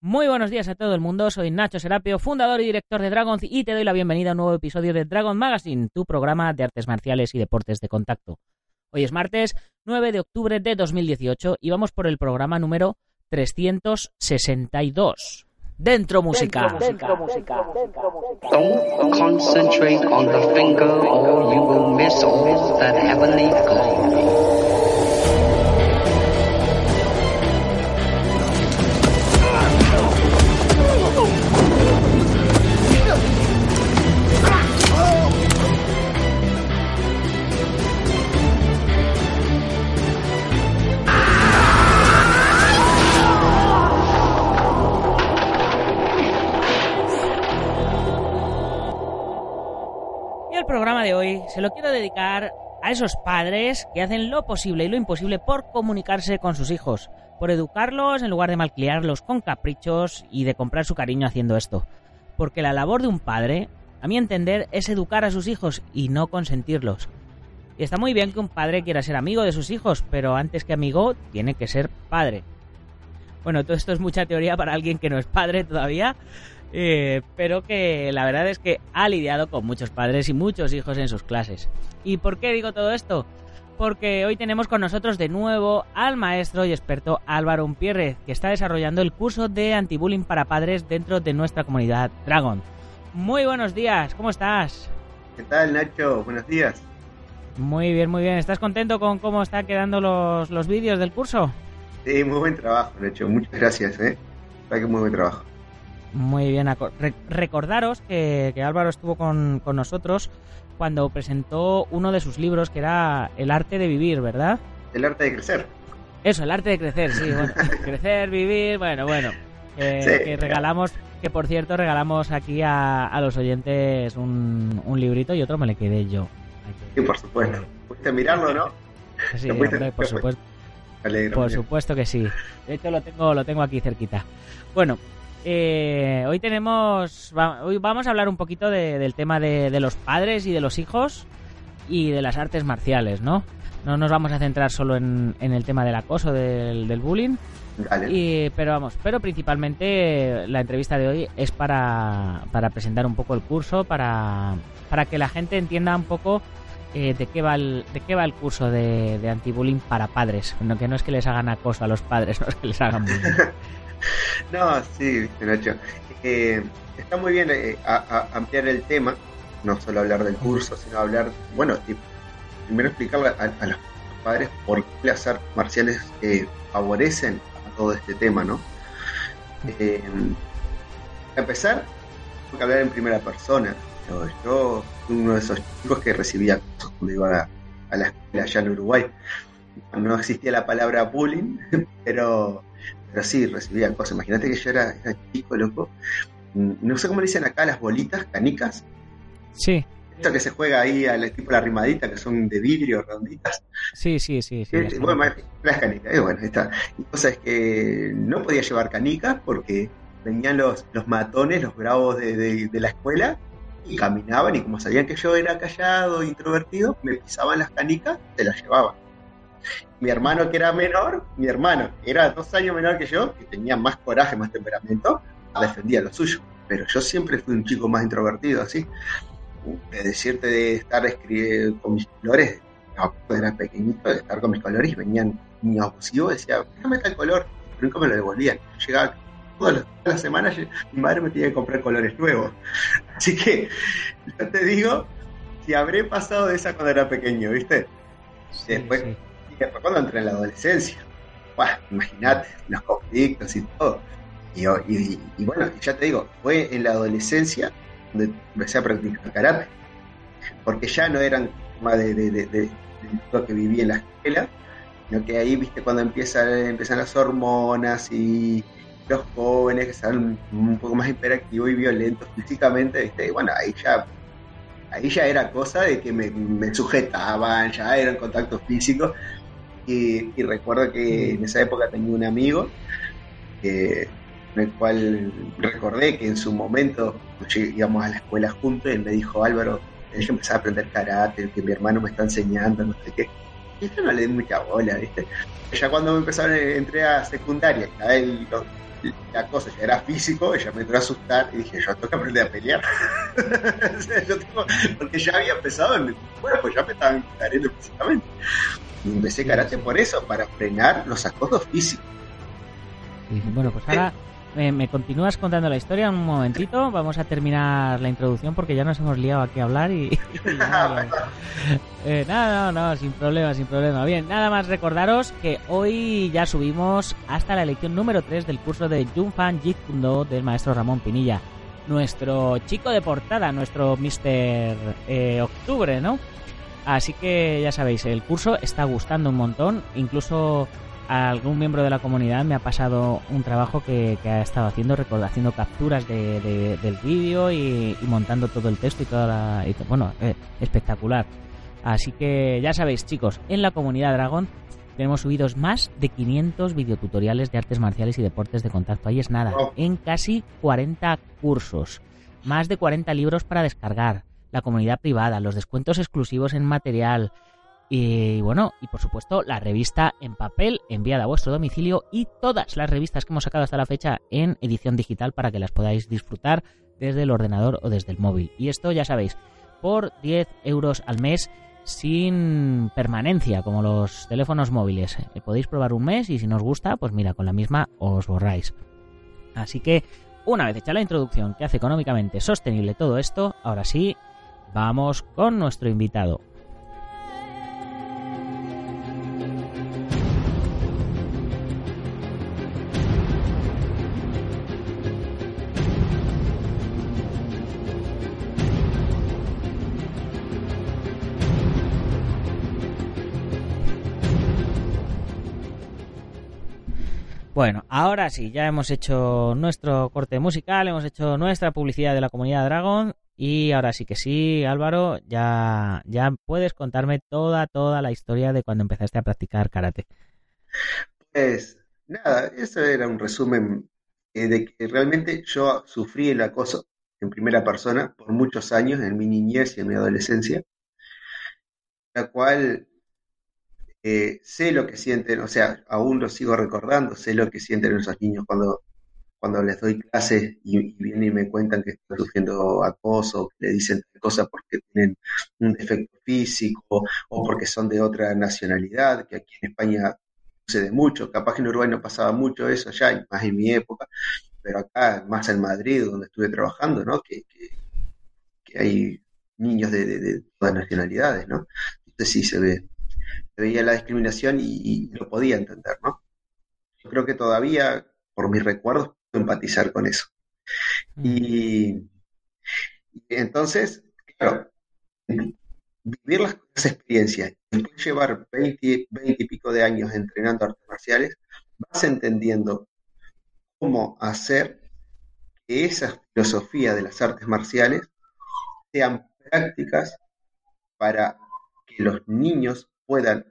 Muy buenos días a todo el mundo, soy Nacho Serapio, fundador y director de Dragon y te doy la bienvenida a un nuevo episodio de Dragon Magazine, tu programa de artes marciales y deportes de contacto. Hoy es martes 9 de octubre de 2018 y vamos por el programa número 362. Dentro música. Dentro, música. Don't concentrate on the finger or you will miss all that heavenly glow. Programa de hoy se lo quiero dedicar a esos padres que hacen lo posible y lo imposible por comunicarse con sus hijos, por educarlos en lugar de malcriarlos con caprichos y de comprar su cariño haciendo esto. Porque la labor de un padre, a mi entender, es educar a sus hijos y no consentirlos. Y está muy bien que un padre quiera ser amigo de sus hijos, pero antes que amigo tiene que ser padre. Bueno, todo esto es mucha teoría para alguien que no es padre todavía, eh, pero que la verdad es que ha lidiado con muchos padres y muchos hijos en sus clases. ¿Y por qué digo todo esto? Porque hoy tenemos con nosotros de nuevo al maestro y experto Álvaro Umpierrez, que está desarrollando el curso de antibullying para padres dentro de nuestra comunidad Dragon. Muy buenos días, ¿cómo estás? ¿Qué tal, Nacho? Buenos días. Muy bien, muy bien. ¿Estás contento con cómo están quedando los, los vídeos del curso? Sí, muy buen trabajo, Nacho. Muchas gracias, ¿eh? que muy buen trabajo. Muy bien. recordaros que, Álvaro estuvo con, nosotros cuando presentó uno de sus libros que era El arte de vivir, ¿verdad? El arte de crecer. Eso, el arte de crecer, sí. Bueno, crecer, vivir, bueno, bueno. que regalamos, que por cierto regalamos aquí a, los oyentes un, librito y otro me le quedé yo. Sí, por supuesto. Pudiste mirarlo, ¿no? Sí, por supuesto. por supuesto que sí. De hecho lo tengo, lo tengo aquí cerquita. Bueno, eh, hoy tenemos, hoy vamos a hablar un poquito del tema de, los padres y de los hijos y de las artes marciales, ¿no? No nos vamos a centrar solo en, el tema del acoso, del, bullying. pero vamos, pero principalmente la entrevista de hoy es para, presentar un poco el curso, para, para que la gente entienda un poco eh, de qué va el, de qué va el curso de, de anti-bullying para padres. que no es que les hagan acoso a los padres, no es que les hagan bullying. no, sí, Nacho. Eh, está muy bien eh, ampliar el tema, no solo hablar del curso, sino hablar, bueno, primero explicarle a, los padres por qué las artes marciales eh, favorecen a todo este tema, ¿no? a empezar, tengo que hablar en primera persona. Yo, fui uno de esos chicos que recibía cosas cuando iba a, a la escuela allá en Uruguay. No existía la palabra bullying, pero pero sí, recibía cosas. Imagínate que yo era, chico, loco. Mm, no sé cómo le dicen acá las bolitas, canicas. Sí. Esto que se juega ahí al tipo la rimadita, que son de vidrio, redonditas. Sí, sí, sí. sí eh, bueno, las canicas. Y bueno, está. Y cosa es que no podía llevar canicas porque venían los, los matones, los bravos de, de, la escuela, y caminaban y como sabían que yo era callado, introvertido, me pisaban las canicas, se las llevaban. Mi hermano que era menor, mi hermano era dos años menor que yo, que tenía más coraje, más temperamento, defendía lo suyo. Pero yo siempre fui un chico más introvertido, así. De decirte de estar escribiendo con mis colores, cuando era pequeñito, de estar con mis colores, venían niños abusivos, decía, déjame tal color, pero nunca me lo devolvían. Llegaba todas las semanas, mi madre me tenía que comprar colores nuevos. Así que, yo te digo, si habré pasado de esa cuando era pequeño, ¿viste? Después, después cuando entré en la adolescencia, imagínate, los conflictos y todo. Y, bueno, ya te digo, fue en la adolescencia donde empecé a practicar karate, porque ya no eran más de, de, lo que vivía en la escuela, sino que ahí, viste, cuando empiezan, empiezan las hormonas y los jóvenes que están un poco más hiperactivos y violentos físicamente, viste, y bueno, ahí ya ahí ya era cosa de que me, me sujetaban, ya eran contactos físicos, y, recuerdo que en esa época tenía un amigo que, el cual recordé que en su momento íbamos a la escuela juntos y él me dijo, Álvaro, yo empecé a aprender karate, que mi hermano me está enseñando, no sé qué. Y esto no le di mucha bola, ¿viste? Ya cuando me empezaron, entré a secundaria, ya él la cosa ya era físico, ella me entró a asustar y dije, yo tengo que aprender a pelear. porque ya había empezado en el cuerpo, ya me estaban cayendo físicamente. Y empecé karate por eso, para frenar los acosos físicos. bueno, pues ahora me, continúas contando la historia un momentito. Vamos a terminar la introducción porque ya nos hemos liado aquí a hablar y. eh, nada, no, no, sin problema, sin problema. Bien, nada más recordaros que hoy ya subimos hasta la lección número 3 del curso de Junfan Jeet Kune del maestro Ramón Pinilla. Nuestro chico de portada, nuestro Mister eh, Octubre, ¿no? Así que ya sabéis, el curso está gustando un montón. Incluso algún miembro de la comunidad me ha pasado un trabajo que, ha estado haciendo, haciendo capturas del vídeo y, montando todo el texto y toda la... bueno, eh, espectacular. Así que ya sabéis, chicos, en la comunidad Dragon tenemos subidos más de 500 videotutoriales de artes marciales y deportes de contacto. Ahí es nada, en casi 40 cursos, más de 40 libros para descargar, la comunidad privada, los descuentos exclusivos en material, y bueno, y por supuesto la revista en papel enviada a vuestro domicilio y todas las revistas que hemos sacado hasta la fecha en edición digital para que las podáis disfrutar desde el ordenador o desde el móvil. Y esto ya sabéis, por 10 euros al mes sin permanencia como los teléfonos móviles. Eh, podéis probar un mes y si no os gusta, pues mira, con la misma os borráis. Así que una vez hecha la introducción que hace económicamente sostenible todo esto, ahora sí, vamos con nuestro invitado. Bueno, ahora sí, ya hemos hecho nuestro corte musical, hemos hecho nuestra publicidad de la comunidad Dragon y ahora sí que sí, Álvaro, ya, ya puedes contarme toda, toda la historia de cuando empezaste a practicar karate. Pues nada, eso era un resumen eh, de que realmente yo sufrí el acoso en primera persona por muchos años, en mi niñez y en mi adolescencia, la cual eh, sé lo que sienten, o sea, aún lo sigo recordando, sé lo que sienten esos niños cuando, cuando les doy clases y, vienen y me cuentan que están sufriendo acoso, que le dicen cosas porque tienen un defecto físico o porque son de otra nacionalidad, que aquí en España sucede mucho, capaz que en Uruguay no pasaba mucho eso ya, más en mi época, pero acá, más en Madrid, donde estuve trabajando, ¿no? Que, hay niños de, de, todas nacionalidades, ¿no? Entonces sí se ve veía la discriminación y, lo podía entender, ¿no? Yo creo que todavía, por mis recuerdos, puedo empatizar con eso. Mm. Y, entonces, claro, vivir las, experiencias y después llevar 20, 20 y pico de años entrenando artes marciales, vas entendiendo cómo hacer que esa filosofía de las artes marciales sean prácticas para que los niños puedan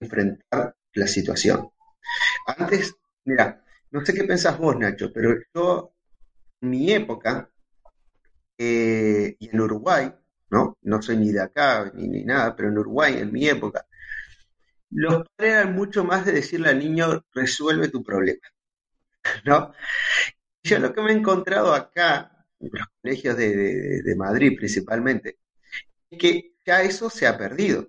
enfrentar la situación. Antes, mira, no sé qué pensás vos, Nacho, pero yo, en mi época, eh, y en Uruguay, ¿no? No soy ni de acá ni, ni nada, pero en Uruguay, en mi época, los padres eran mucho más de decirle al niño, resuelve tu problema, ¿no? Yo lo que me he encontrado acá, en los colegios de, de Madrid principalmente, es que ya eso se ha perdido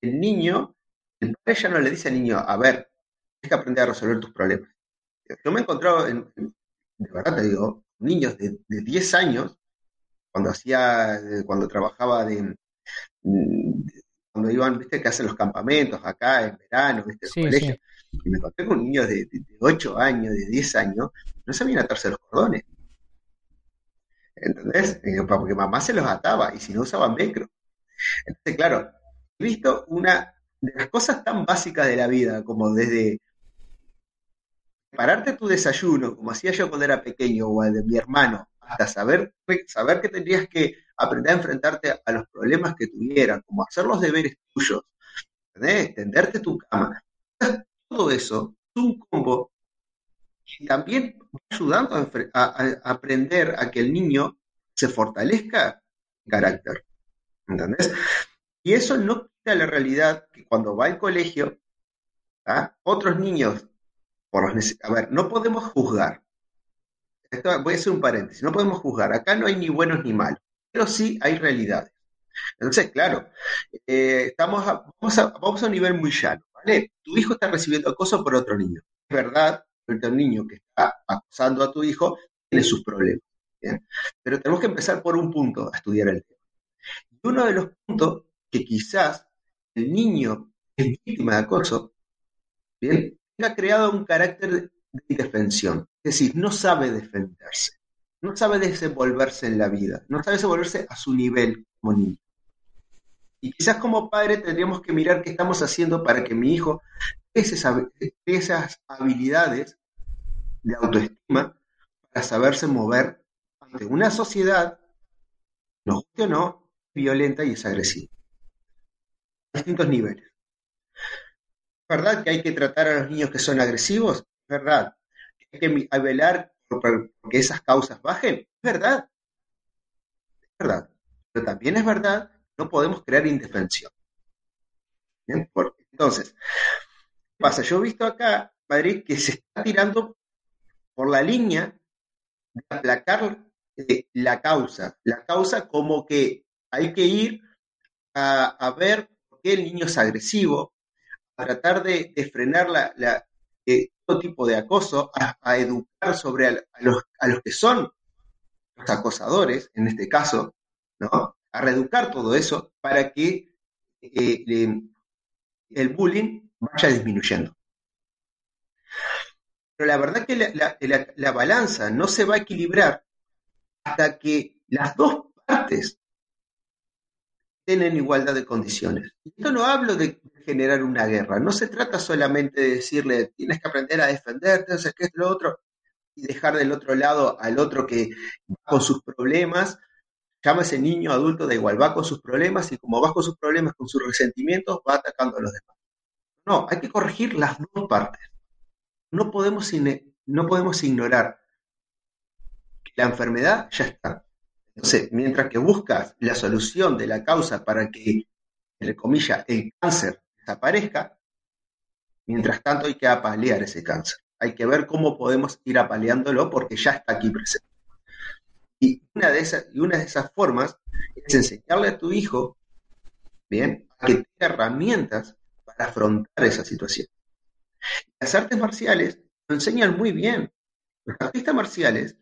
el niño, el padre ya no le dice al niño, a ver, tienes que aprender a resolver tus problemas. Yo me he encontrado, en, de verdad te digo, niños de, 10 años, cuando hacía, cuando trabajaba de, cuando iban, viste, que hacen los campamentos acá en verano, viste, los colegios, y me encontré con niños de, de, 8 años, de 10 años, no sabían atarse los cordones. ¿Entendés? Porque mamá se los ataba y si no usaban velcro. Entonces, claro, visto una de las cosas tan básicas de la vida, como desde prepararte tu desayuno, como hacía yo cuando era pequeño, o el de mi hermano, hasta saber, saber que tendrías que aprender a enfrentarte a los problemas que tuvieran, como hacer los deberes tuyos, extenderte tu cama. Todo eso es un combo que también va ayudando a, a, aprender a que el niño se fortalezca en carácter. ¿Entendés? Y eso no quita la realidad que cuando va al colegio, ¿ah? otros niños, por a ver, no podemos juzgar, voy a hacer un paréntesis, no podemos juzgar, acá no hay ni buenos ni malos, pero sí hay realidades. Entonces, claro, eh, estamos vamos, a, vamos a un nivel muy llano, ¿vale? Tu hijo está recibiendo acoso por otro niño. Es verdad, el niño que está acosando a tu hijo tiene sus problemas. Pero tenemos que empezar por un punto a estudiar el tema. Y uno de los puntos que quizás el niño es víctima de acoso, ¿bien? ha creado un carácter de indefensión. Es decir, no sabe defenderse, no sabe desenvolverse en la vida, no sabe desenvolverse a su nivel como niño. Y quizás como padre tendríamos que mirar qué estamos haciendo para que mi hijo esas, esas habilidades de autoestima para saberse mover ante una sociedad, no guste o no, violenta y es agresiva. Distintos niveles. ¿Es verdad que hay que tratar a los niños que son agresivos? Es verdad. Hay que velar por, que esas causas bajen? Verdad. Es verdad. Pero también es verdad no podemos crear indefensión. entonces, ¿qué pasa? Yo he visto acá, Madrid, que se está tirando por la línea de aplacar eh, la causa. La causa como que hay que ir a, ver qué el niño es agresivo, a tratar de, frenar eh, todo tipo de acoso, a, educar sobre a los que son los acosadores, en este caso, ¿no? a reeducar todo eso para que eh, el bullying vaya disminuyendo. Pero la verdad que la, balanza no se va a equilibrar hasta que las dos partes tienen igualdad de condiciones. Y esto no hablo de generar una guerra, no se trata solamente de decirle tienes que aprender a defenderte, no sé qué es lo otro, y dejar del otro lado al otro que va con sus problemas llama ese niño adulto, da igual, va con sus problemas y como va con sus problemas, con sus resentimientos, va atacando a los demás. No, hay que corregir las dos partes. No podemos, no podemos ignorar que la enfermedad ya está. Entonces, mientras que buscas la solución de la causa para que, entre comillas, el cáncer desaparezca, mientras tanto hay que apalear ese cáncer. Hay que ver cómo podemos ir apaleándolo porque ya está aquí presente. Y una de esas, y una de esas formas es enseñarle a tu hijo, bien, a que tenga herramientas para afrontar esa situación. Las artes marciales lo enseñan muy bien. Los artistas marciales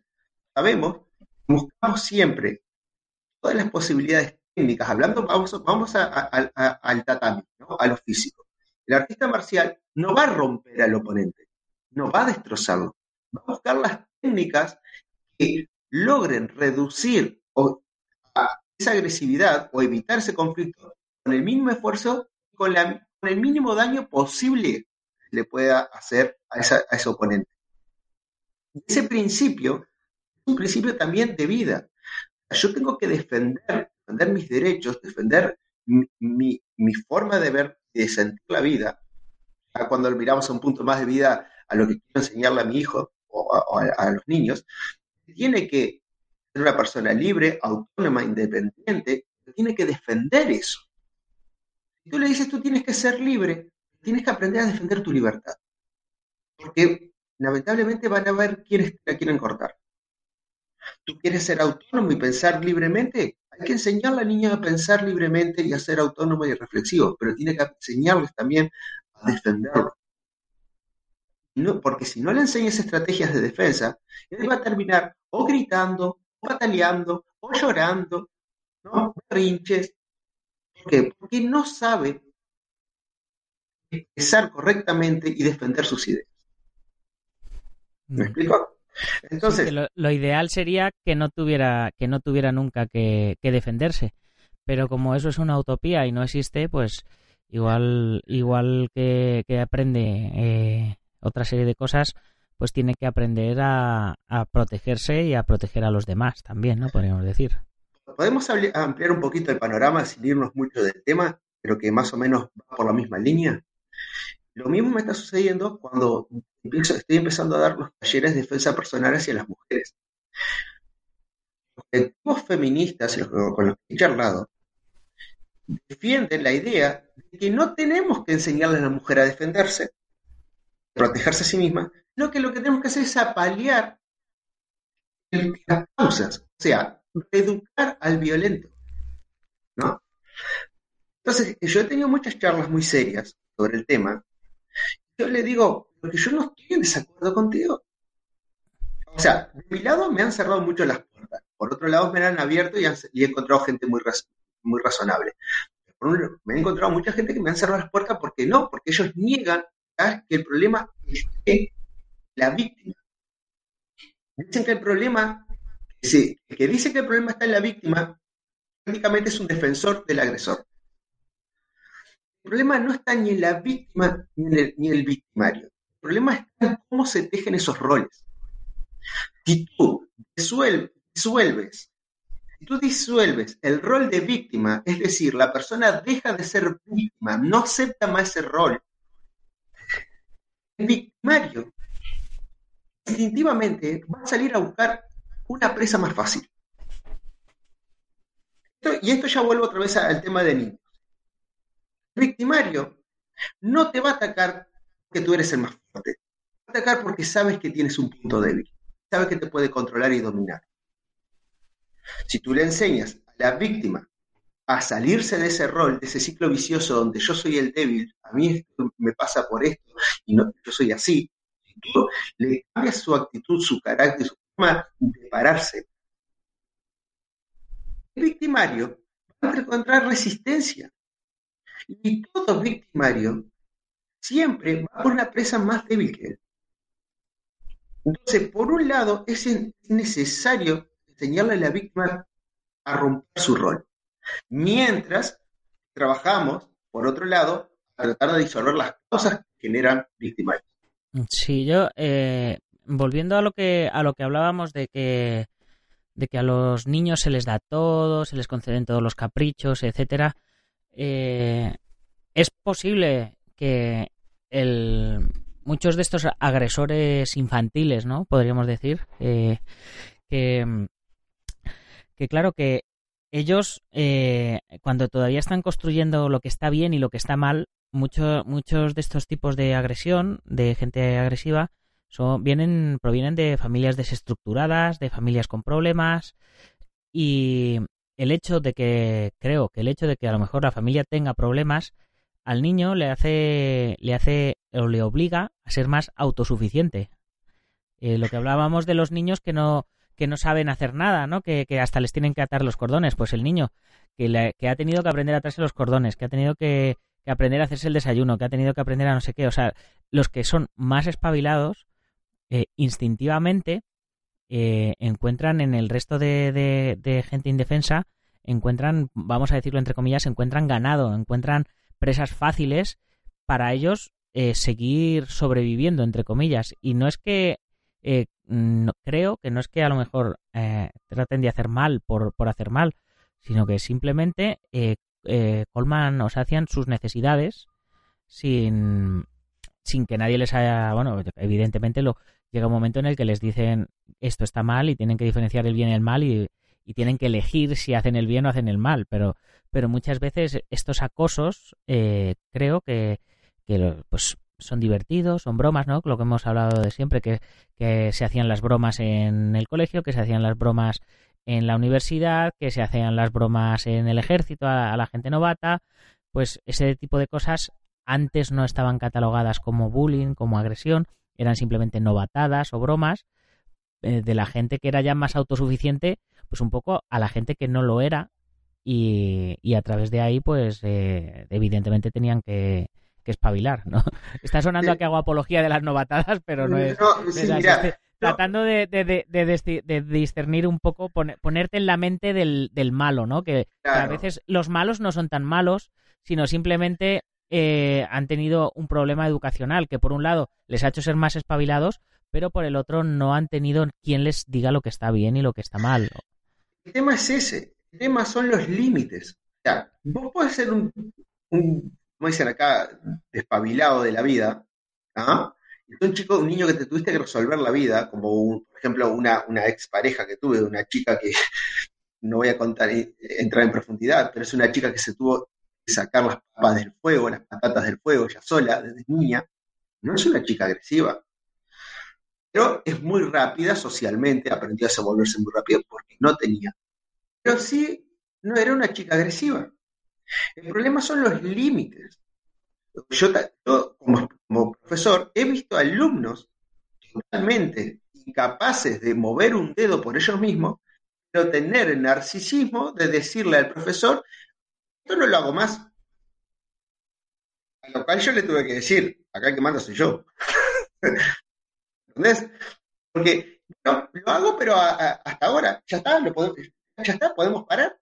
sabemos, buscamos siempre todas las posibilidades técnicas, hablando, vamos, vamos al tatami, a lo físico. El artista marcial no va a romper al oponente, no va a destrozarlo, va a buscar las técnicas que logren reducir esa agresividad o evitar ese conflicto con el mínimo esfuerzo, con, la, con el mínimo daño posible le pueda hacer a, ese oponente. Ese principio un principio también de vida. Yo tengo que defender, defender mis derechos, defender mi, forma de ver y de sentir la vida. Cuando miramos a un punto más de vida a lo que quiero enseñarle a mi hijo o a los niños, tiene que ser una persona libre, autónoma, independiente, tiene que defender eso. Si tú le dices, tú tienes que ser libre, tienes que aprender a defender tu libertad. Porque lamentablemente van a ver quiénes la quieren cortar. Tú quieres ser autónomo y pensar libremente, hay que enseñarle al niño a pensar libremente y a ser autónomo y reflexivo, pero tiene que enseñarles también a defenderlo porque si no le enseñas estrategias de defensa, él va a terminar o gritando, o pataleando, o llorando, ¿no? Rinches. ¿Por qué? Porque no sabe expresar correctamente y defender sus ideas. ¿Me mm. explico? Entonces, lo, ideal sería que no tuviera que no tuviera nunca que, defenderse, pero como eso es una utopía y no existe, pues igual igual que, aprende eh, otra serie de cosas, pues tiene que aprender a, protegerse y a proteger a los demás también, ¿no? Podríamos decir. Podemos ampliar un poquito el panorama sin irnos mucho del tema, pero que más o menos va por la misma línea. Lo mismo me está sucediendo cuando estoy empezando a dar los talleres de defensa personal hacia las mujeres. Los colectivos feministas con los que he charlado defienden la idea de que no tenemos que enseñarle a la mujer a defenderse, protegerse a sí misma, lo que lo que tenemos que hacer es apalear las causas, o sea, reeducar al violento. Entonces, yo he tenido muchas charlas muy serias sobre el tema. Yo le digo, porque yo no estoy en desacuerdo contigo. O sea, de mi lado me han cerrado mucho las puertas. Por otro lado, me han abierto y, he encontrado gente muy, muy razonable. me he encontrado mucha gente que me han cerrado las puertas porque no, porque ellos niegan que el problema es la víctima. Dicen que el problema, que, que dice que el problema está en la víctima, prácticamente es un defensor del agresor. El problema no está ni en la víctima ni en el, el victimario. El problema está en cómo se tejen esos roles. Si tú disuelves, si tú disuelves el rol de víctima, es decir, la persona deja de ser víctima, no acepta más ese rol, el victimario instintivamente va a salir a buscar una presa más fácil. y esto ya vuelvo otra vez al tema de niños. Victimario no te va a atacar porque tú eres el más fuerte. Te va a atacar porque sabes que tienes un punto débil. Sabes que te puede controlar y dominar. Si tú le enseñas a la víctima a salirse de ese rol, de ese ciclo vicioso donde yo soy el débil, a mí esto me pasa por esto y no, yo soy así, le cambias su actitud, su carácter, su forma de pararse, el victimario va a encontrar resistencia. Y todo victimario siempre va por una presa más débil que él. Entonces, por un lado, es necesario enseñarle a la víctima a romper su rol. Mientras trabajamos, por otro lado, a tratar de disolver las cosas que generan victimarios. Sí, yo, eh, volviendo a lo que, a lo que hablábamos de que, de que a los niños se les da todo, se les conceden todos los caprichos, etcétera, eh, es posible que el, muchos de estos agresores infantiles, ¿no? Podríamos decir, eh, que, que claro que ellos, eh, cuando todavía están construyendo lo que está bien y lo que está mal, muchos muchos de estos tipos de agresión, de gente agresiva, son, vienen, provienen de familias desestructuradas, de familias con problemas, y el hecho de que, creo que el hecho de que a lo mejor la familia tenga problemas, al niño le hace, le hace o le obliga a ser más autosuficiente. Eh, lo que hablábamos de los niños que no, que no saben hacer nada, ¿no? Que, hasta les tienen que atar los cordones. Pues el niño que, que ha tenido que aprender a atarse los cordones, que ha tenido que, aprender a hacerse el desayuno, que ha tenido que aprender a no sé qué. O sea, los que son más espabilados, eh, instintivamente, eh, encuentran en el resto de, de, gente indefensa, encuentran, vamos a decirlo entre comillas, encuentran ganado, encuentran presas fáciles para ellos eh, seguir sobreviviendo, entre comillas. Y no es que eh, creo que no es que a lo mejor eh, traten de hacer mal por, por, hacer mal, sino que simplemente eh, eh, colman o sacian sus necesidades sin, sin que nadie les haya, bueno, evidentemente lo, llega un momento en el que les dicen esto está mal y tienen que diferenciar el bien y el mal y, tienen que elegir si hacen el bien o hacen el mal, pero, pero muchas veces estos acosos creo que, que pues son divertidos, son bromas, ¿no? Lo que hemos hablado de siempre, que, se hacían las bromas en el colegio, que se hacían las bromas en la universidad, que se hacían las bromas en el ejército a, la gente novata, pues ese tipo de cosas antes no estaban catalogadas como bullying, como agresión, eran simplemente novatadas o bromas eh, de la gente que era ya más autosuficiente, pues un poco a la gente que no lo era. Y, y a través de ahí, pues eh, evidentemente tenían que, que espabilar, ¿no? Está sonando a que hago apología de las novatadas, pero no es, tratando de, discernir un poco, ponerte en la mente del, malo, ¿no? Que, a veces los malos no son tan malos, sino simplemente eh, han tenido un problema educacional que por un lado les ha hecho ser más espabilados, pero por el otro no han tenido quien les diga lo que está bien y lo que está mal. El tema es ese, el tema son los límites. O sea, vos podés ser un como dicen acá, despabilado de la vida, ¿ah? un chico, un niño que te tuviste que resolver la vida, como por ejemplo una, una ex pareja que tuve, una chica que no voy a contar, eh, entrar en profundidad, pero es una chica que se tuvo sacar las papas del fuego, las patatas del fuego, ya sola, desde niña, no es una chica agresiva. pero es muy rápida socialmente, aprendió a desenvolverse muy rápido porque no tenía. Pero sí, no era una chica agresiva. El problema son los límites. Yo, como, como, profesor he visto alumnos totalmente incapaces de mover un dedo por ellos mismos, pero tener el narcisismo de decirle al profesor, esto no lo hago más. A lo cual yo le tuve que decir, acá el que manda soy yo. ¿Entendés? Porque lo hago, pero hasta ahora, ya está, lo podemos, ya está, podemos parar.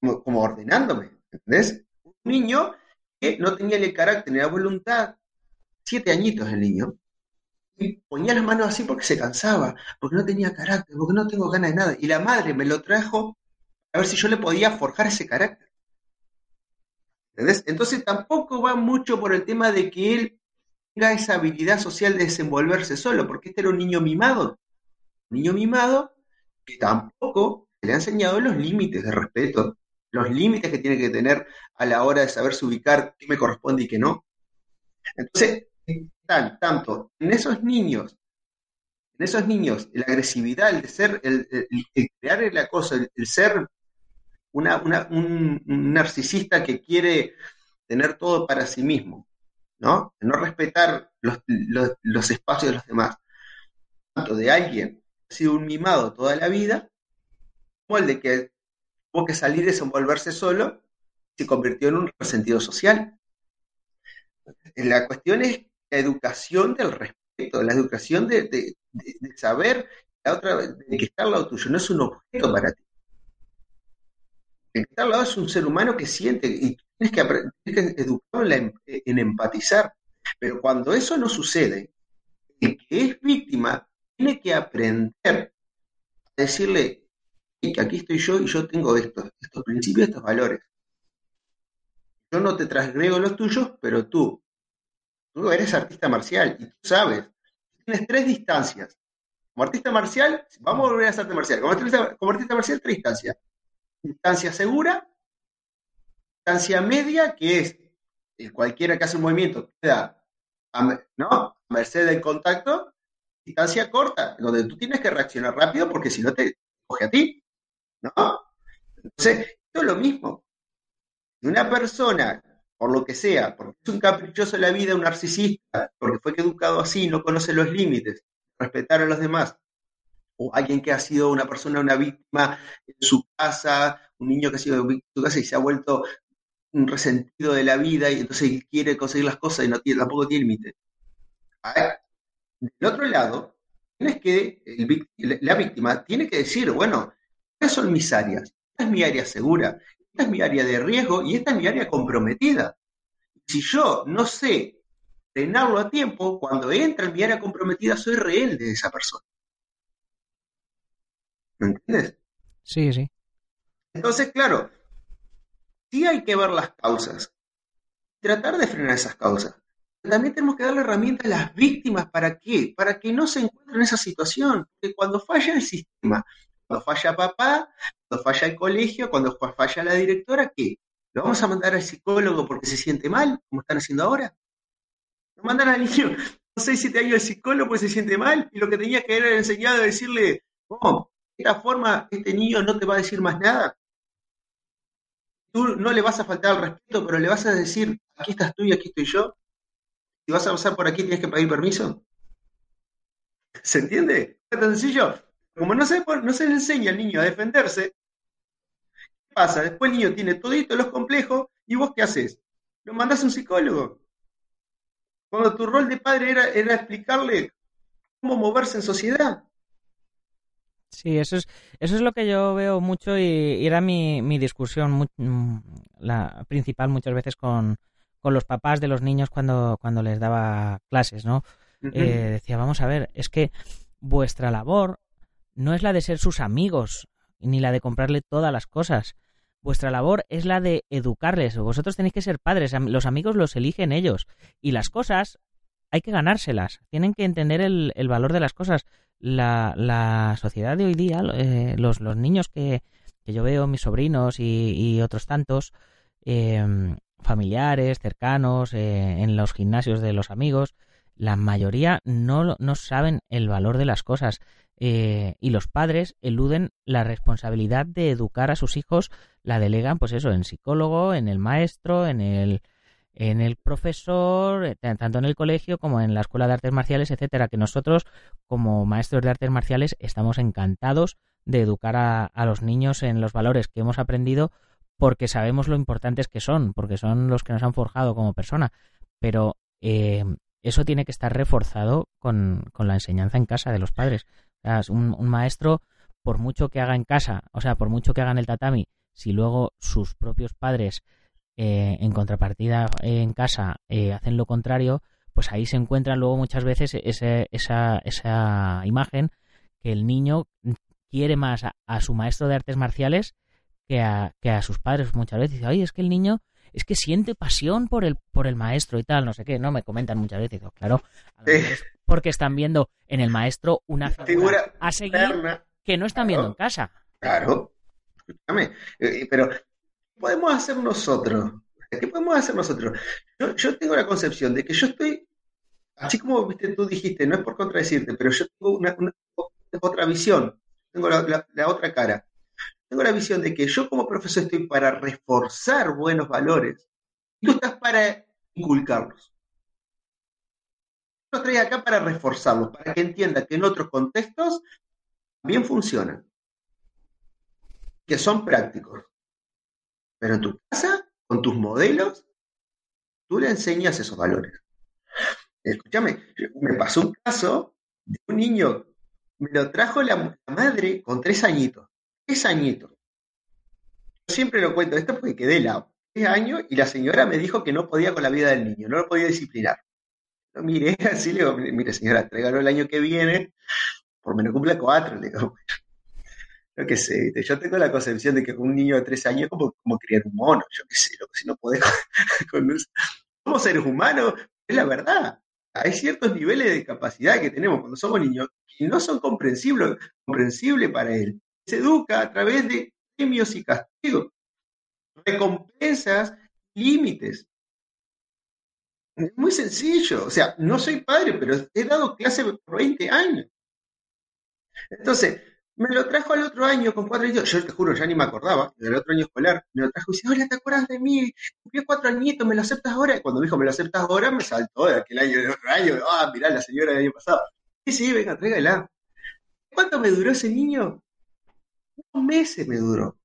Como, ordenándome, ¿entendés? Un niño que no tenía el carácter ni la voluntad, siete añitos el niño, y ponía las manos así porque se cansaba, porque no tenía carácter, porque no tengo ganas de nada. Y la madre me lo trajo a ver si yo le podía forjar ese carácter. ¿Entendés? Entonces tampoco va mucho por el tema de que él tenga esa habilidad social de desenvolverse solo, porque este era un niño mimado. Un niño mimado que tampoco le ha enseñado los límites de respeto, los límites que tiene que tener a la hora de saberse ubicar qué me corresponde y qué no. Entonces, están tanto en esos niños, en esos niños, la agresividad, el de ser, el, crear la cosa, el, ser un narcisista que quiere tener todo para sí mismo, ¿no? No respetar los, espacios de los demás. Tanto de alguien que ha sido un mimado toda la vida, como el de que tuvo que salir y desenvolverse solo, se convirtió en un resentido social. La cuestión es la educación del respeto, la educación de, saber la otra, de que está al lado tuyo no es un objeto para ti. El que está al lado es un ser humano que siente y Tienes que, educarlo en, en, empatizar. Pero cuando eso no sucede, el que es víctima tiene que aprender a decirle que aquí estoy yo y yo tengo estos, estos principios, estos valores. Yo no te transgrego los tuyos, pero tú, tú eres artista marcial y tú sabes, tienes tres distancias. Como artista marcial, vamos a volver a ser arte marcial. Como artista marcial, tres distancias. Distancia segura, distancia media, que es eh, cualquiera que hace un movimiento queda a, ¿no? merced del contacto, distancia corta, donde tú tienes que reaccionar rápido porque si no te coge a ti. ¿no? Entonces, esto es lo mismo. Una persona, por lo que sea, porque es un caprichoso de la vida, un narcisista, porque fue educado así, no conoce los límites, respetar a los demás, o alguien que ha sido una persona, una víctima en su casa, un niño que ha sido víctima en su casa y se ha vuelto un resentido de la vida y entonces quiere conseguir las cosas y no tiene, tampoco tiene límite. Del otro lado, tienes que, la víctima tiene que decir, bueno, ¿cuáles son mis áreas? Esta es mi área segura, esta es mi área de riesgo y esta es mi área comprometida. Si yo no sé frenarlo a tiempo, cuando entra en mi área comprometida soy real de esa persona. ¿Me entiendes? Sí, sí. Entonces, claro, sí hay que ver las causas, tratar de frenar esas causas. También tenemos que darle herramientas a las víctimas para qué, para que no se encuentren en esa situación. Porque cuando falla el sistema, cuando falla papá, cuando falla el colegio, cuando falla la directora, ¿qué? ¿Lo vamos a mandar al psicólogo porque se siente mal, como están haciendo ahora? Lo mandan al niño, no sé, siete años al psicólogo porque se siente mal y lo que tenía que haber enseñado es decirle, oh, esta forma este niño no te va a decir más nada tú no le vas a faltar al respeto, pero le vas a decir, aquí estás tú y aquí estoy yo. Si vas a pasar por aquí, tienes que pedir permiso. ¿Se entiende? Es tan sencillo. Como no se, no se le enseña al niño a defenderse, ¿qué pasa? Después el niño tiene todito los complejos y vos qué haces? Lo mandás a un psicólogo. Cuando tu rol de padre era, era explicarle cómo moverse en sociedad. Sí, eso es, eso es lo que yo veo mucho y, era mi, mi discusión la principal muchas veces con, con, los papás de los niños cuando, cuando les daba clases, ¿no? Eh, decía, vamos a ver, es que vuestra labor no es la de ser sus amigos, ni la de comprarle todas las cosas. Vuestra labor es la de educarles. Vosotros tenéis que ser padres, los amigos los eligen ellos. Y las cosas hay que ganárselas. Tienen que entender el, el valor de las cosas la, la sociedad de hoy día, eh, los, los, niños que, que, yo veo, mis sobrinos y, otros tantos, em, familiares, cercanos, eh, en los gimnasios de los amigos, la mayoría no, no saben el valor de las cosas. Eh, y los padres eluden la responsabilidad de educar a sus hijos, la delegan, pues eso, en psicólogo, en el maestro, en el, en el profesor, eh, tanto en el colegio como en la escuela de artes marciales, etcétera, que nosotros, como maestros de artes marciales, estamos encantados de educar a, los niños en los valores que hemos aprendido porque sabemos lo importantes que son, porque son los que nos han forjado como persona. Pero eh, eso tiene que estar reforzado con, con, la enseñanza en casa de los padres. un, un, maestro, por mucho que haga en casa, o sea, por mucho que haga en el tatami, si luego sus propios padres eh, en contrapartida eh, en casa eh, hacen lo contrario, pues ahí se encuentra luego muchas veces ese, esa, esa imagen que el niño quiere más a, a su maestro de artes marciales que a, que a sus padres muchas veces. Dice, ay, es que el niño es que siente pasión por el, por el maestro y tal, no sé qué, no me comentan muchas veces. Digo, claro, porque están viendo en el maestro una figura, a seguir que no están viendo en casa. Claro, escúchame, eh, pero ¿qué podemos hacer nosotros? ¿Qué podemos hacer nosotros? Yo, tengo la concepción de que yo estoy, así como viste, tú dijiste, no es por contradecirte, pero yo tengo una, otra visión, tengo la, otra cara tengo la visión de que yo como profesor estoy para reforzar buenos valores y tú estás para inculcarlos. Yo estoy acá para reforzarlos, para que entienda que en otros contextos también funcionan, que son prácticos. Pero en tu casa, con tus modelos, tú le enseñas esos valores. Escúchame, me pasó un caso de un niño, me lo trajo la madre con tres añitos tres añitos. Yo siempre lo cuento esto porque quedé la tres años y la señora me dijo que no podía con la vida del niño, no lo podía disciplinar. Lo miré así, le digo, mire señora, tráigalo el año que viene, por menos cumple cuatro, le digo. Yo qué sé, yo tengo la concepción de que con un niño de tres años es como, como criar un mono, yo qué sé, lo que si no podés con, con somos seres humanos, es la verdad. Hay ciertos niveles de capacidad que tenemos cuando somos niños y no son comprensibles, comprensibles para él se educa a través de premios y castigos, recompensas, límites. Es muy sencillo. O sea, no soy padre, pero he dado clase por 20 años. Entonces, me lo trajo al otro año con cuatro años. Yo te juro, ya ni me acordaba del otro año escolar. Me lo trajo y dice, hola, ¿te acuerdas de mí? Cumplí cuatro añitos, ¿me lo aceptas ahora? Y cuando dijo, ¿me lo aceptas ahora? Me saltó de aquel año, del otro año. Ah, mirá, la señora del año pasado. Sí, sí, venga, tráigala. ¿Cuánto me duró ese niño? Dos meses me duró.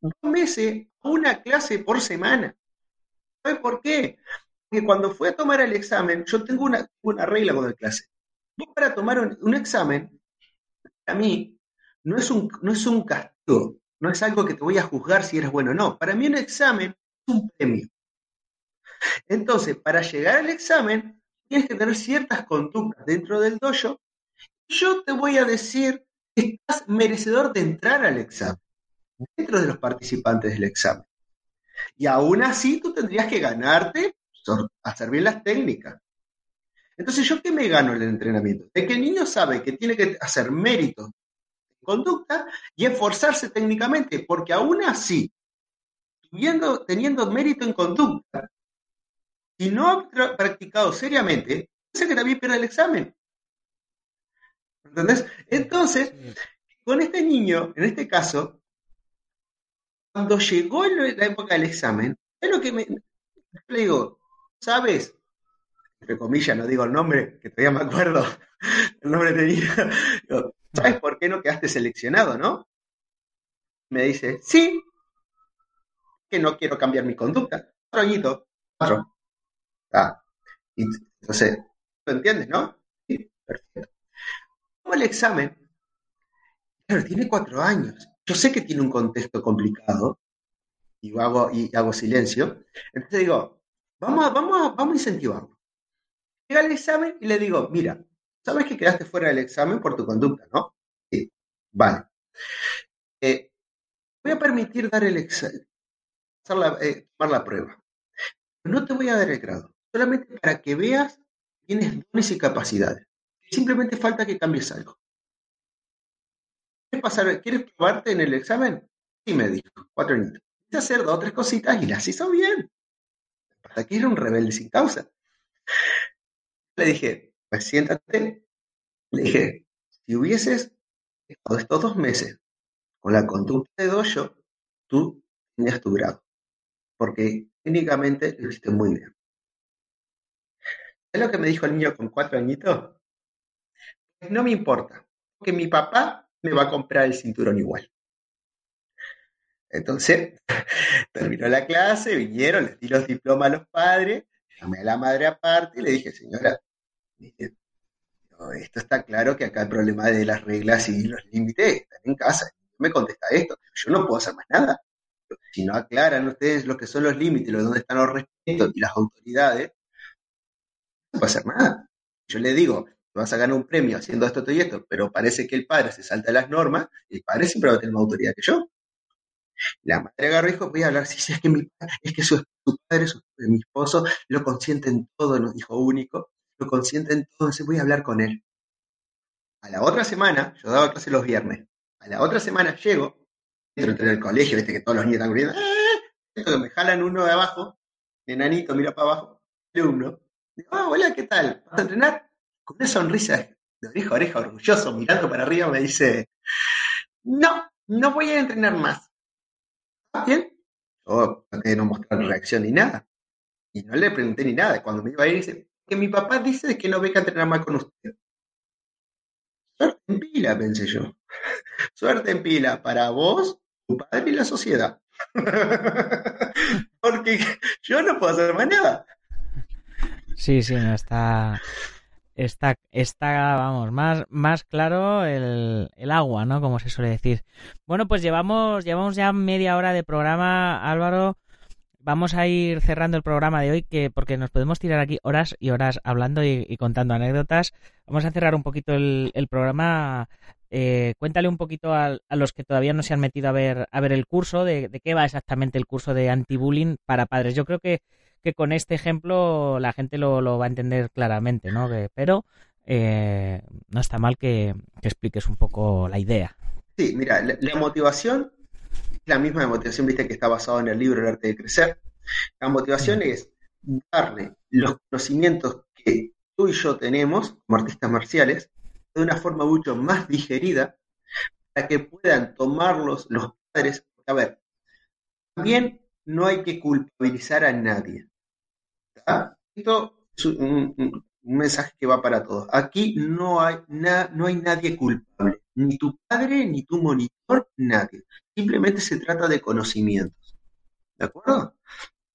Dos meses, una clase por semana. ¿Sabes por qué? Porque cuando fui a tomar el examen, yo tengo una, una regla con el clase. Vos para tomar un, un, examen, a mí, no es, un, no es un castigo, no es algo que te voy a juzgar si eres bueno o no. Para mí un examen es un premio. Entonces, para llegar al examen, tienes que tener ciertas conductas dentro del dojo. Yo te voy a decir estás merecedor de entrar al examen, dentro de los participantes del examen. Y aún así tú tendrías que ganarte, hacer bien las técnicas. Entonces, ¿yo qué me gano en el entrenamiento? De que el niño sabe que tiene que hacer mérito de conducta y esforzarse técnicamente, porque aún así, teniendo, teniendo mérito en conducta, si no ha practicado seriamente, sé que también pierde el examen. ¿Entendés? Entonces, con este niño, en este caso, cuando llegó la época del examen, es lo que me, le digo, ¿sabes? Entre comillas, no digo el nombre, que todavía me acuerdo, el nombre tenía. ¿Sabes por qué no quedaste seleccionado, no? Me dice, sí, que no quiero cambiar mi conducta. Cuatro añitos, cuatro. Ah, entonces, ¿lo entiendes, no? Sí, perfecto el examen, claro, tiene cuatro años. Yo sé que tiene un contexto complicado y hago, y hago silencio. Entonces digo, vamos a, vamos vamos a incentivarlo. Llega el examen y le digo, mira, sabes que quedaste fuera del examen por tu conducta, ¿no? Sí, vale. Eh, voy a permitir dar el examen, eh, tomar la prueba. No te voy a dar el grado, solamente para que veas tienes dones y capacidades. Simplemente falta que cambies algo. ¿Quieres, pasar, ¿Quieres probarte en el examen? Sí, me dijo, cuatro añitos. Quise hacer dos o tres cositas y las hizo bien. Hasta que era un rebelde sin causa. Le dije, pues siéntate. Le dije, si hubieses estado estos dos meses con la conducta de dojo, tú tenías tu grado. Porque técnicamente lo hiciste muy bien. ¿Es lo que me dijo el niño con cuatro añitos? Pues no me importa, porque mi papá me va a comprar el cinturón igual. Entonces, terminó la clase, vinieron, les di los diplomas a los padres, llamé a la madre aparte y le dije, señora, esto está claro que acá el problema de las reglas y los límites están en casa. Me contesta esto, yo no puedo hacer más nada. Si no aclaran ustedes lo que son los límites, dónde están los respetos y las autoridades, no puede hacer nada. Yo le digo, vas a ganar un premio haciendo esto, esto y esto, pero parece que el padre se salta las normas, el padre siempre va a tener más autoridad que yo. La madre agarró dijo, voy a hablar, sí, sí, es que, mi, es que su, padre, mi esposo, lo consiente en todo, nos dijo único, lo consiente en todo, entonces voy a hablar con él. A la otra semana, yo daba clase los viernes, a la otra semana llego, entro en el colegio, viste que todos los niños están corriendo, ¡ah! me jalan uno de abajo, enanito, mira para abajo, alumno, digo, ah, hola, ¿qué tal? ¿Vas a entrenar? Con una sonrisa de oreja a oreja, orgulloso, mirando para arriba, me dice, no, no voy a entrenar más bien? Yo no no mostrar reacción ni nada. Y no le pregunté ni nada. Cuando me iba a ir, dice, que mi papá dice que no venga a entrenar más con usted. Suerte en pila, pensé yo. Suerte en pila para vos, tu padre y la sociedad. Porque yo no puedo hacer más nada. Sí, sí, no está está, está vamos, más, más claro el, el, agua, ¿no? Como se suele decir. Bueno, pues llevamos, llevamos ya media hora de programa, Álvaro. Vamos a ir cerrando el programa de hoy, que porque nos podemos tirar aquí horas y horas hablando y, contando anécdotas. Vamos a cerrar un poquito el, programa. Eh, cuéntale un poquito a, a, los que todavía no se han metido a ver, a ver el curso, de, qué va exactamente el curso de anti-bullying para padres. Yo creo que que con este ejemplo la gente lo, va a entender claramente, ¿no? pero eh, no está mal que, expliques un poco la idea. Sí, mira, la, motivación la misma motivación, viste, que está basado en el libro El arte de crecer. La motivación es darle los conocimientos que tú y yo tenemos como artistas marciales de una forma mucho más digerida para que puedan tomarlos los padres. A ver, también no hay que culpabilizar a nadie. Esto es un, mensaje que va para todos. Aquí no hay, no hay nadie culpable, ni tu padre, ni tu monitor, nadie. Simplemente se trata de conocimientos. ¿De acuerdo?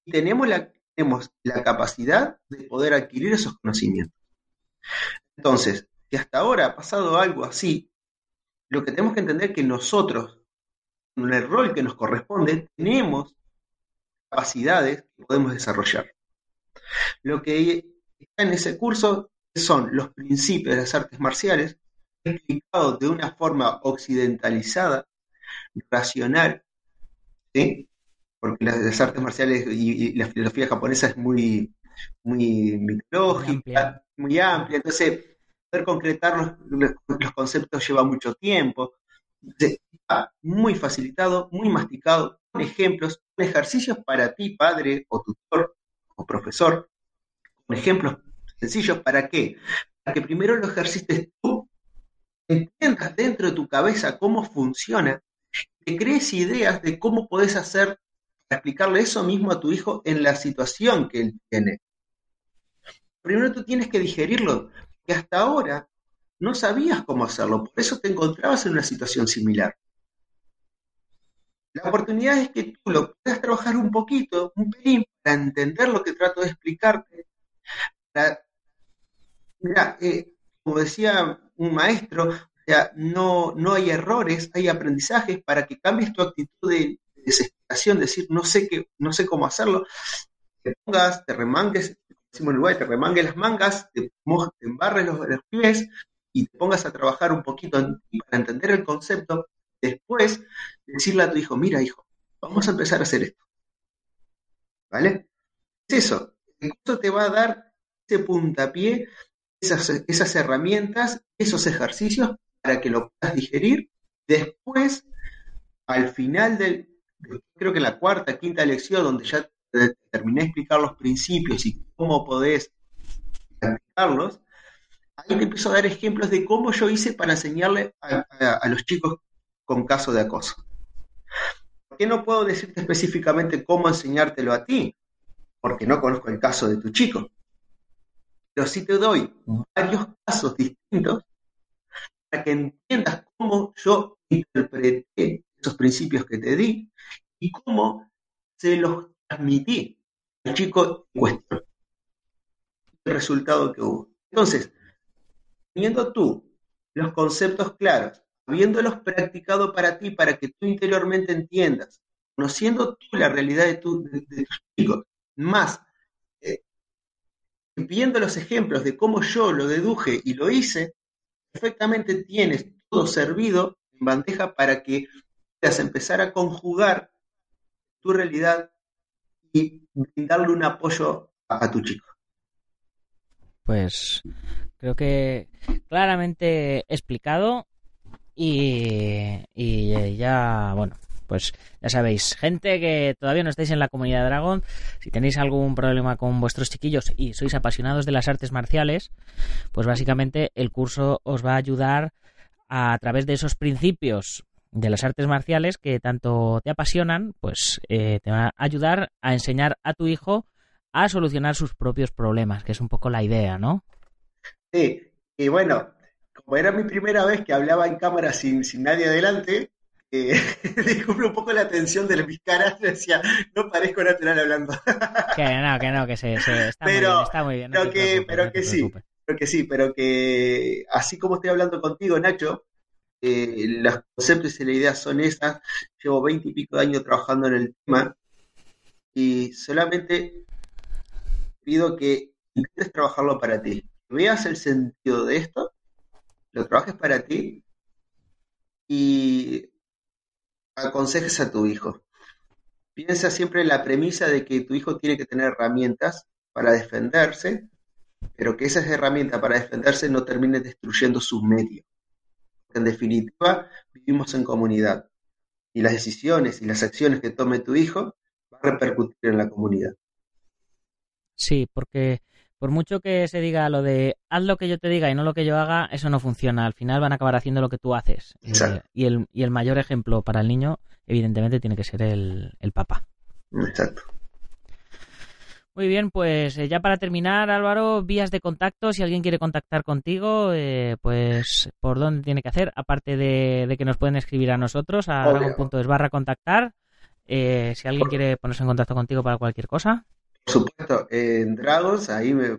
Y tenemos la, tenemos la capacidad de poder adquirir esos conocimientos. Entonces, si hasta ahora ha pasado algo así, lo que tenemos que entender es que nosotros, en el rol que nos corresponde, tenemos capacidades que podemos desarrollar. Lo que está en ese curso son los principios de las artes marciales explicados de una forma occidentalizada, racional, ¿sí? porque las, artes marciales y, la filosofía japonesa es muy, muy mitológica, muy amplia, entonces poder concretar los, conceptos lleva mucho tiempo. está muy facilitado, muy masticado, con ejemplos, con ejercicios para ti, padre o tutor o profesor, con ejemplos sencillos, ¿para qué? Para que primero lo ejercites tú, entiendas dentro de tu cabeza cómo funciona, te crees ideas de cómo podés hacer para explicarle eso mismo a tu hijo en la situación que él tiene. Primero tú tienes que digerirlo, que hasta ahora no sabías cómo hacerlo, por eso te encontrabas en una situación similar. La oportunidad es que tú lo puedas trabajar un poquito, un pelín, para entender lo que trato de explicarte. mira, eh, como decía un maestro, no, no hay errores, hay aprendizajes para que cambies tu actitud de, desesperación, decir no sé qué, no sé cómo hacerlo, te pongas, te remangues, decimos en Uruguay, te remangues las mangas, te, embarres los, los, pies y te pongas a trabajar un poquito para entender el concepto Después, decirle a tu hijo, mira hijo, vamos a empezar a hacer esto. ¿Vale? Es eso. Curso te va a dar ese puntapié, esas, esas herramientas, esos ejercicios para que lo puedas digerir. Después, al final del, creo que la cuarta, quinta lección, donde ya terminé de explicar los principios y cómo podés aplicarlos, ahí te empiezo a dar ejemplos de cómo yo hice para enseñarle a, los chicos con caso de acoso. ¿Por qué no puedo decirte específicamente cómo enseñártelo a ti? Porque no conozco el caso de tu chico. Pero sí te doy varios casos distintos para que entiendas cómo yo interpreté esos principios que te di y cómo se los transmití al chico en. El resultado que hubo. Entonces, teniendo tú los conceptos claros, habiéndolos practicado para ti, para que tú interiormente entiendas, conociendo tú la realidad de, tus chicos, más eh, viendo los ejemplos de cómo yo lo deduje y lo hice, perfectamente tienes todo servido en bandeja para que empezar a conjugar tu realidad y brindarle un apoyo a tu chico. Pues Creo que claramente explicado y, ya, bueno, pues ya sabéis, gente que todavía no estáis en la comunidad de Dragon, si tenéis algún problema con vuestros chiquillos y sois apasionados de las artes marciales, pues básicamente el curso os va a ayudar a, través de esos principios de las artes marciales que tanto te apasionan, pues eh, te va a ayudar a enseñar a tu hijo a solucionar sus propios problemas, que es un poco la idea, ¿no? Sí, y bueno, como era mi primera vez que hablaba en cámara sin, sin nadie adelante, eh, disculpe un poco la atención de mis caras, decía, no parezco natural hablando. que no, que no, que se, está, muy bien, está muy bien. pero que, pero que sí, pero que sí, pero que así como estoy hablando contigo, Nacho, eh, los conceptos y las ideas son esas. Llevo veinte y pico de años trabajando en el tema y solamente pido que intentes trabajarlo para ti veas el sentido de esto, lo trabajes para ti y aconsejes a tu hijo. Piensa siempre en la premisa de que tu hijo tiene que tener herramientas para defenderse, pero que esas herramientas para defenderse no terminen destruyendo sus medios. En definitiva, vivimos en comunidad y las decisiones y las acciones que tome tu hijo van a repercutir en la comunidad. Sí, porque por mucho que se diga lo de haz lo que yo te diga y no lo que yo haga, eso no funciona. Al final van a acabar haciendo lo que tú haces. Eh, y, el, y el mayor ejemplo para el niño, evidentemente, tiene que ser el, el papá. Exacto. Muy bien, pues eh, ya para terminar, Álvaro, vías de contacto, si alguien quiere contactar contigo, eh, pues por dónde tiene que hacer, aparte de, que nos pueden escribir a nosotros, a dragon.es barra contactar, si alguien quiere ponerse en contacto contigo para cualquier cosa. Por supuesto, en Dragons, ahí me,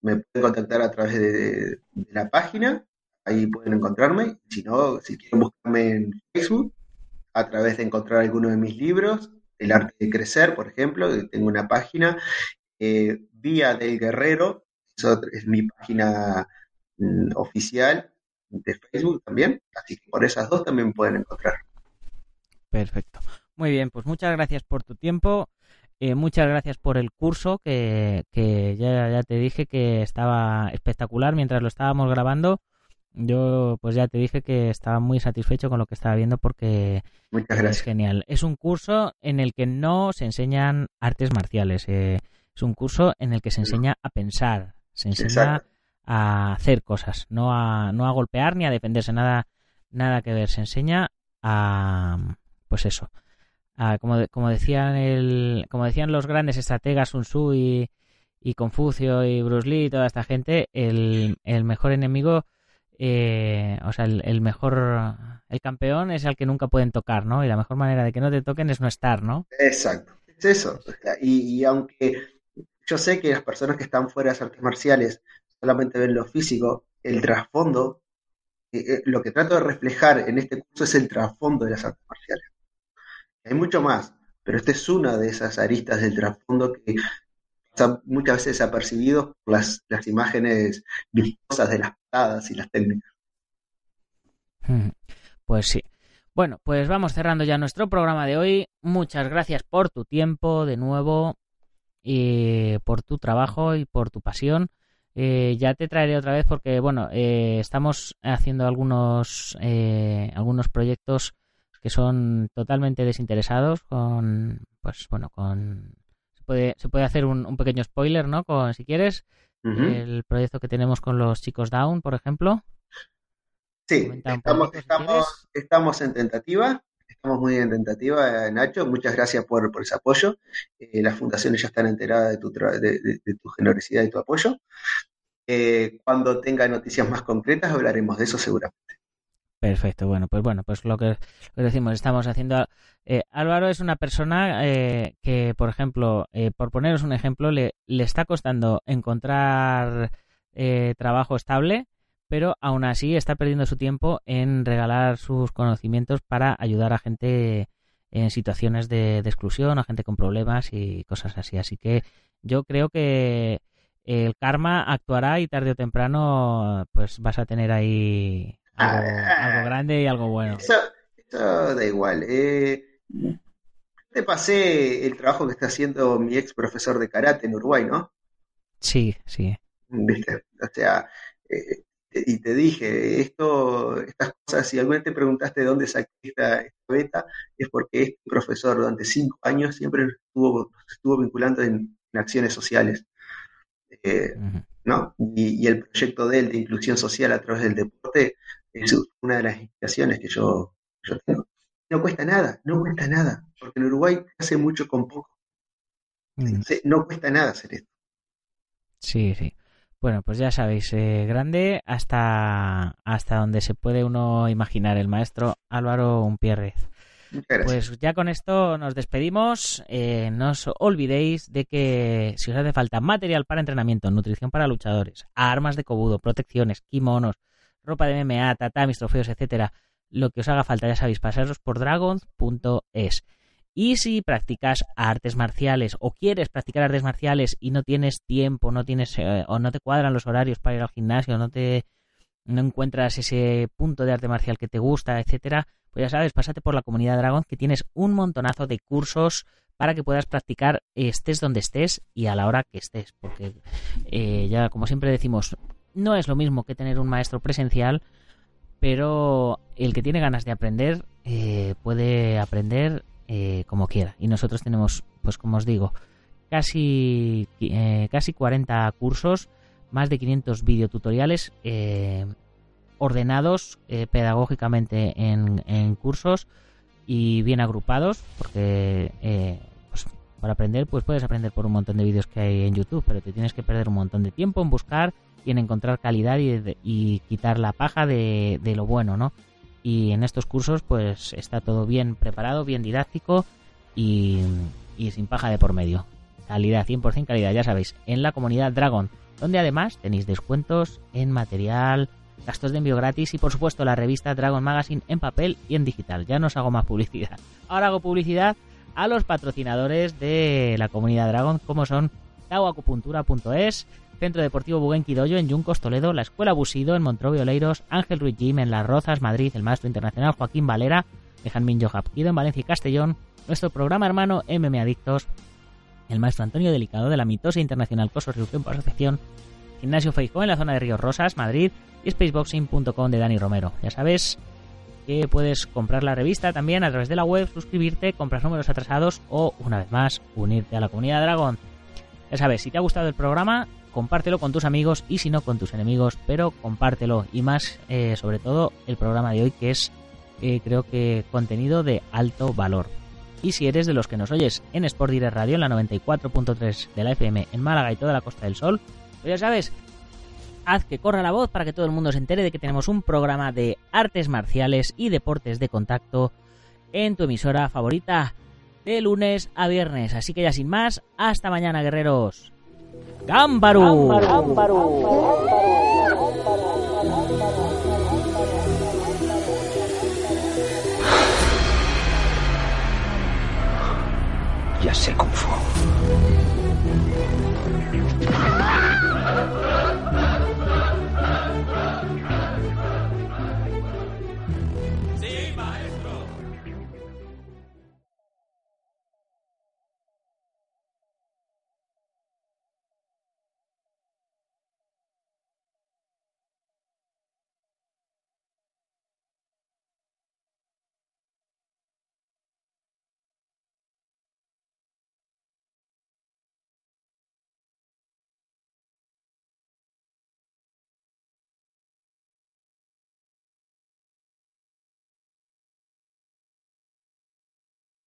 pueden contactar a través de, la página, ahí pueden encontrarme. Si no, si quieren buscarme en Facebook, a través de encontrar alguno de mis libros, El arte de crecer, por ejemplo, tengo una página, eh, Día del Guerrero, es mi página mm, oficial de Facebook también, así que por esas dos también pueden encontrar. Perfecto. Muy bien, pues muchas gracias por tu tiempo. Eh, muchas gracias por el curso, que, ya, ya, te dije que estaba espectacular mientras lo estábamos grabando. Yo pues ya te dije que estaba muy satisfecho con lo que estaba viendo porque es genial. Es un curso en el que no se enseñan artes marciales, eh, es un curso en el que se enseña a pensar, se enseña a hacer cosas, no a, no a golpear ni a defenderse, nada, nada que ver, se enseña a pues eso, como, como, decían el, como decían los grandes estrategas Sun Tzu y, y Confucio y Bruce Lee y toda esta gente, el, el mejor enemigo, eh, o sea, el, mejor, el campeón es el que nunca pueden tocar, ¿no? Y la mejor manera de que no te toquen es no estar, ¿no? Exacto, es eso. Y, aunque yo sé que las personas que están fuera de las artes marciales solamente ven lo físico, el trasfondo, eh, eh, lo que trato de reflejar en este curso es el trasfondo de las artes marciales. Hay mucho más, pero esta es una de esas aristas del trasfondo que muchas veces desapercibidos por las, las imágenes vistosas de las patadas y las técnicas. Pues sí. Bueno, pues vamos cerrando ya nuestro programa de hoy. Muchas gracias por tu tiempo de nuevo y por tu trabajo y por tu pasión. Eh, ya te traeré otra vez porque, bueno, eh, estamos haciendo algunos, eh, algunos proyectos que son totalmente desinteresados con, pues bueno, con... Se puede, se puede hacer un, pequeño spoiler, ¿no? Con, si quieres, el proyecto que tenemos con los chicos Down, por ejemplo. Sí, estamos, estamos, estamos en tentativa, estamos muy en tentativa, Nacho. Muchas gracias por, por ese apoyo. Eh, las fundaciones ya están enteradas de tu, de, tu generosidad y tu apoyo. Eh, cuando tenga noticias más concretas hablaremos de eso seguramente. Perfecto, bueno, pues bueno, pues lo que, decimos, estamos haciendo. Eh, Álvaro es una persona que, por ejemplo, por poneros un ejemplo, le, le está costando encontrar trabajo estable pero aún así está perdiendo su tiempo en regalar sus conocimientos para ayudar a gente en situaciones de, exclusión, a gente con problemas y cosas así. Así que yo creo que el karma actuará y tarde o temprano pues vas a tener ahí algo, ah, grande y algo bueno. Eso, da igual. Eh, te pasé el trabajo que está haciendo mi ex profesor de karate en Uruguay, ¿no? Sí, sí. ¿Viste? O sea, eh, y te dije, esto, estas cosas, si alguna vez te preguntaste de dónde saqué esta, beta, es porque este profesor durante cinco años siempre estuvo, estuvo vinculando en, acciones sociales. Eh, ¿no? Y, el proyecto de él de inclusión social a través del deporte es una de las inspiraciones que yo, yo tengo. No cuesta nada, no cuesta nada, porque en Uruguay hace mucho con poco. No cuesta nada hacer esto. Sí, sí. Bueno, pues ya sabéis, eh, grande hasta, hasta donde se puede uno imaginar el maestro Álvaro Unpierrez. Pues ya con esto nos despedimos. Eh, no os olvidéis de que si os hace falta material para entrenamiento, nutrición para luchadores, armas de cobudo, protecciones, kimonos, ropa de MMA, tatamis, trofeos, etcétera, lo que os haga falta, ya sabéis, pasaros por dragons.es. Y si practicas artes marciales o quieres practicar artes marciales y no tienes tiempo, no tienes eh, o no te cuadran los horarios para ir al gimnasio, no te no encuentras ese punto de arte marcial que te gusta, etcétera, pues ya sabes, pásate por la comunidad Dragon que tienes un montonazo de cursos para que puedas practicar estés donde estés y a la hora que estés, porque eh, ya como siempre decimos, no es lo mismo que tener un maestro presencial, pero el que tiene ganas de aprender eh, puede aprender eh, como quiera. Y nosotros tenemos, pues como os digo, casi, eh, casi 40 cursos, más de 500 videotutoriales eh, ordenados pedagógicamente en, cursos y bien agrupados, porque pues, para aprender, pues puedes aprender por un montón de vídeos que hay en YouTube, pero te tienes que perder un montón de tiempo en buscar y en encontrar calidad y, y quitar la paja de, de lo bueno, ¿no? y en estos cursos pues está todo bien preparado, bien didáctico y, sin paja de por medio. Calidad, 100% calidad, ya sabéis, en la comunidad Dragon, donde además tenéis descuentos en material, gastos de envío gratis y por supuesto la revista Dragon Magazine en papel y en digital. Ya no os hago más publicidad. Ahora hago publicidad a los patrocinadores de la comunidad Dragon, como son tauacupuntura.es, Centro Deportivo Buguenquidoyo en Yuncos, Toledo, la Escuela Busido en Montrobio Oleiros, Ángel Ruiz Jim en Las Rozas, Madrid, el maestro internacional Joaquín Valera de Janmin Johapquido en Valencia y Castellón, nuestro programa hermano MM Adictos, el maestro Antonio Delicado de la mitosa internacional Cosorriuquén por asociación, Gimnasio Feijó en la zona de Ríos Rosas, Madrid y spaceboxing.com de Dani Romero. Ya sabes que puedes comprar la revista también a través de la web, suscribirte, comprar números atrasados o, una vez más, unirte a la comunidad Dragón. Ya sabes, si te ha gustado el programa, compártelo con tus amigos y si no con tus enemigos, pero compártelo y más eh, sobre todo el programa de hoy que es eh, creo que contenido de alto valor. Y si eres de los que nos oyes en Sport Direct Radio en la 94.3 de la FM en Málaga y toda la Costa del Sol, pues ya sabes, haz que corra la voz para que todo el mundo se entere de que tenemos un programa de artes marciales y deportes de contacto en tu emisora favorita de lunes a viernes. Así que ya sin más, hasta mañana guerreros. Gámbaro. Ya sé cómo.